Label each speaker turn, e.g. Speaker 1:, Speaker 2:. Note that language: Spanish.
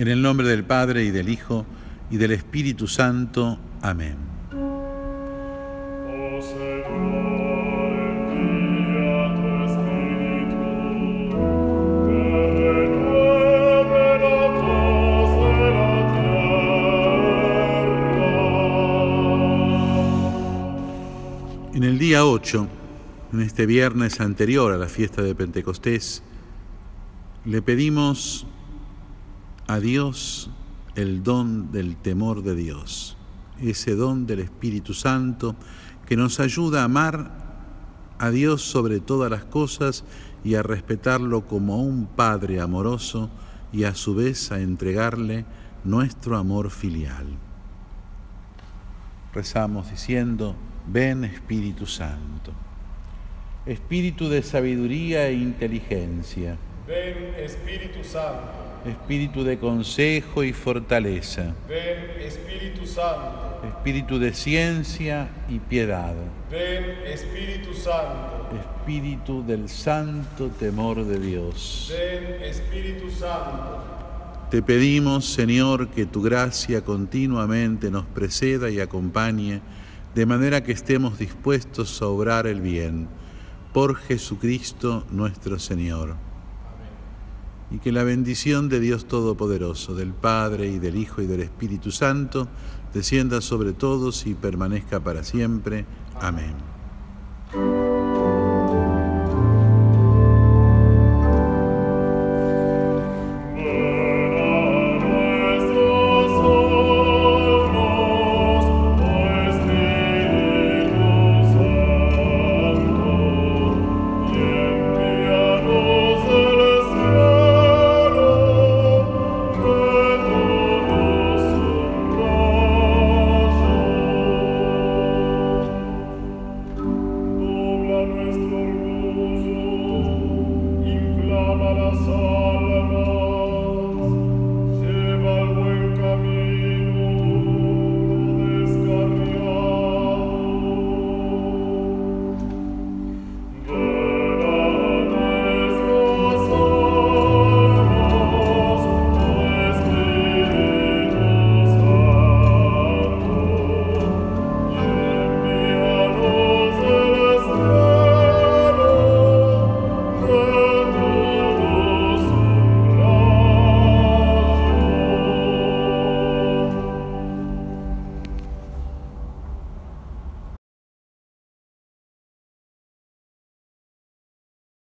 Speaker 1: En el nombre del Padre y del Hijo y del Espíritu Santo. Amén. En el día 8, en este viernes anterior a la fiesta de Pentecostés, le pedimos a Dios el don del temor de Dios, ese don del Espíritu Santo que nos ayuda a amar a Dios sobre todas las cosas y a respetarlo como un Padre amoroso y a su vez a entregarle nuestro amor filial. Rezamos diciendo, ven Espíritu Santo, Espíritu de sabiduría e inteligencia,
Speaker 2: Ven Espíritu Santo,
Speaker 1: Espíritu de consejo y fortaleza,
Speaker 2: ven Espíritu Santo,
Speaker 1: Espíritu de ciencia y piedad,
Speaker 2: ven Espíritu Santo,
Speaker 1: Espíritu del santo temor de Dios.
Speaker 2: ven Espíritu Santo.
Speaker 1: Te pedimos, Señor, que tu gracia continuamente nos preceda y acompañe, de manera que estemos dispuestos a obrar el bien. Por Jesucristo nuestro Señor. Y que la bendición de Dios Todopoderoso, del Padre y del Hijo y del Espíritu Santo, descienda sobre todos y permanezca para siempre. Amén.
Speaker 2: la la sol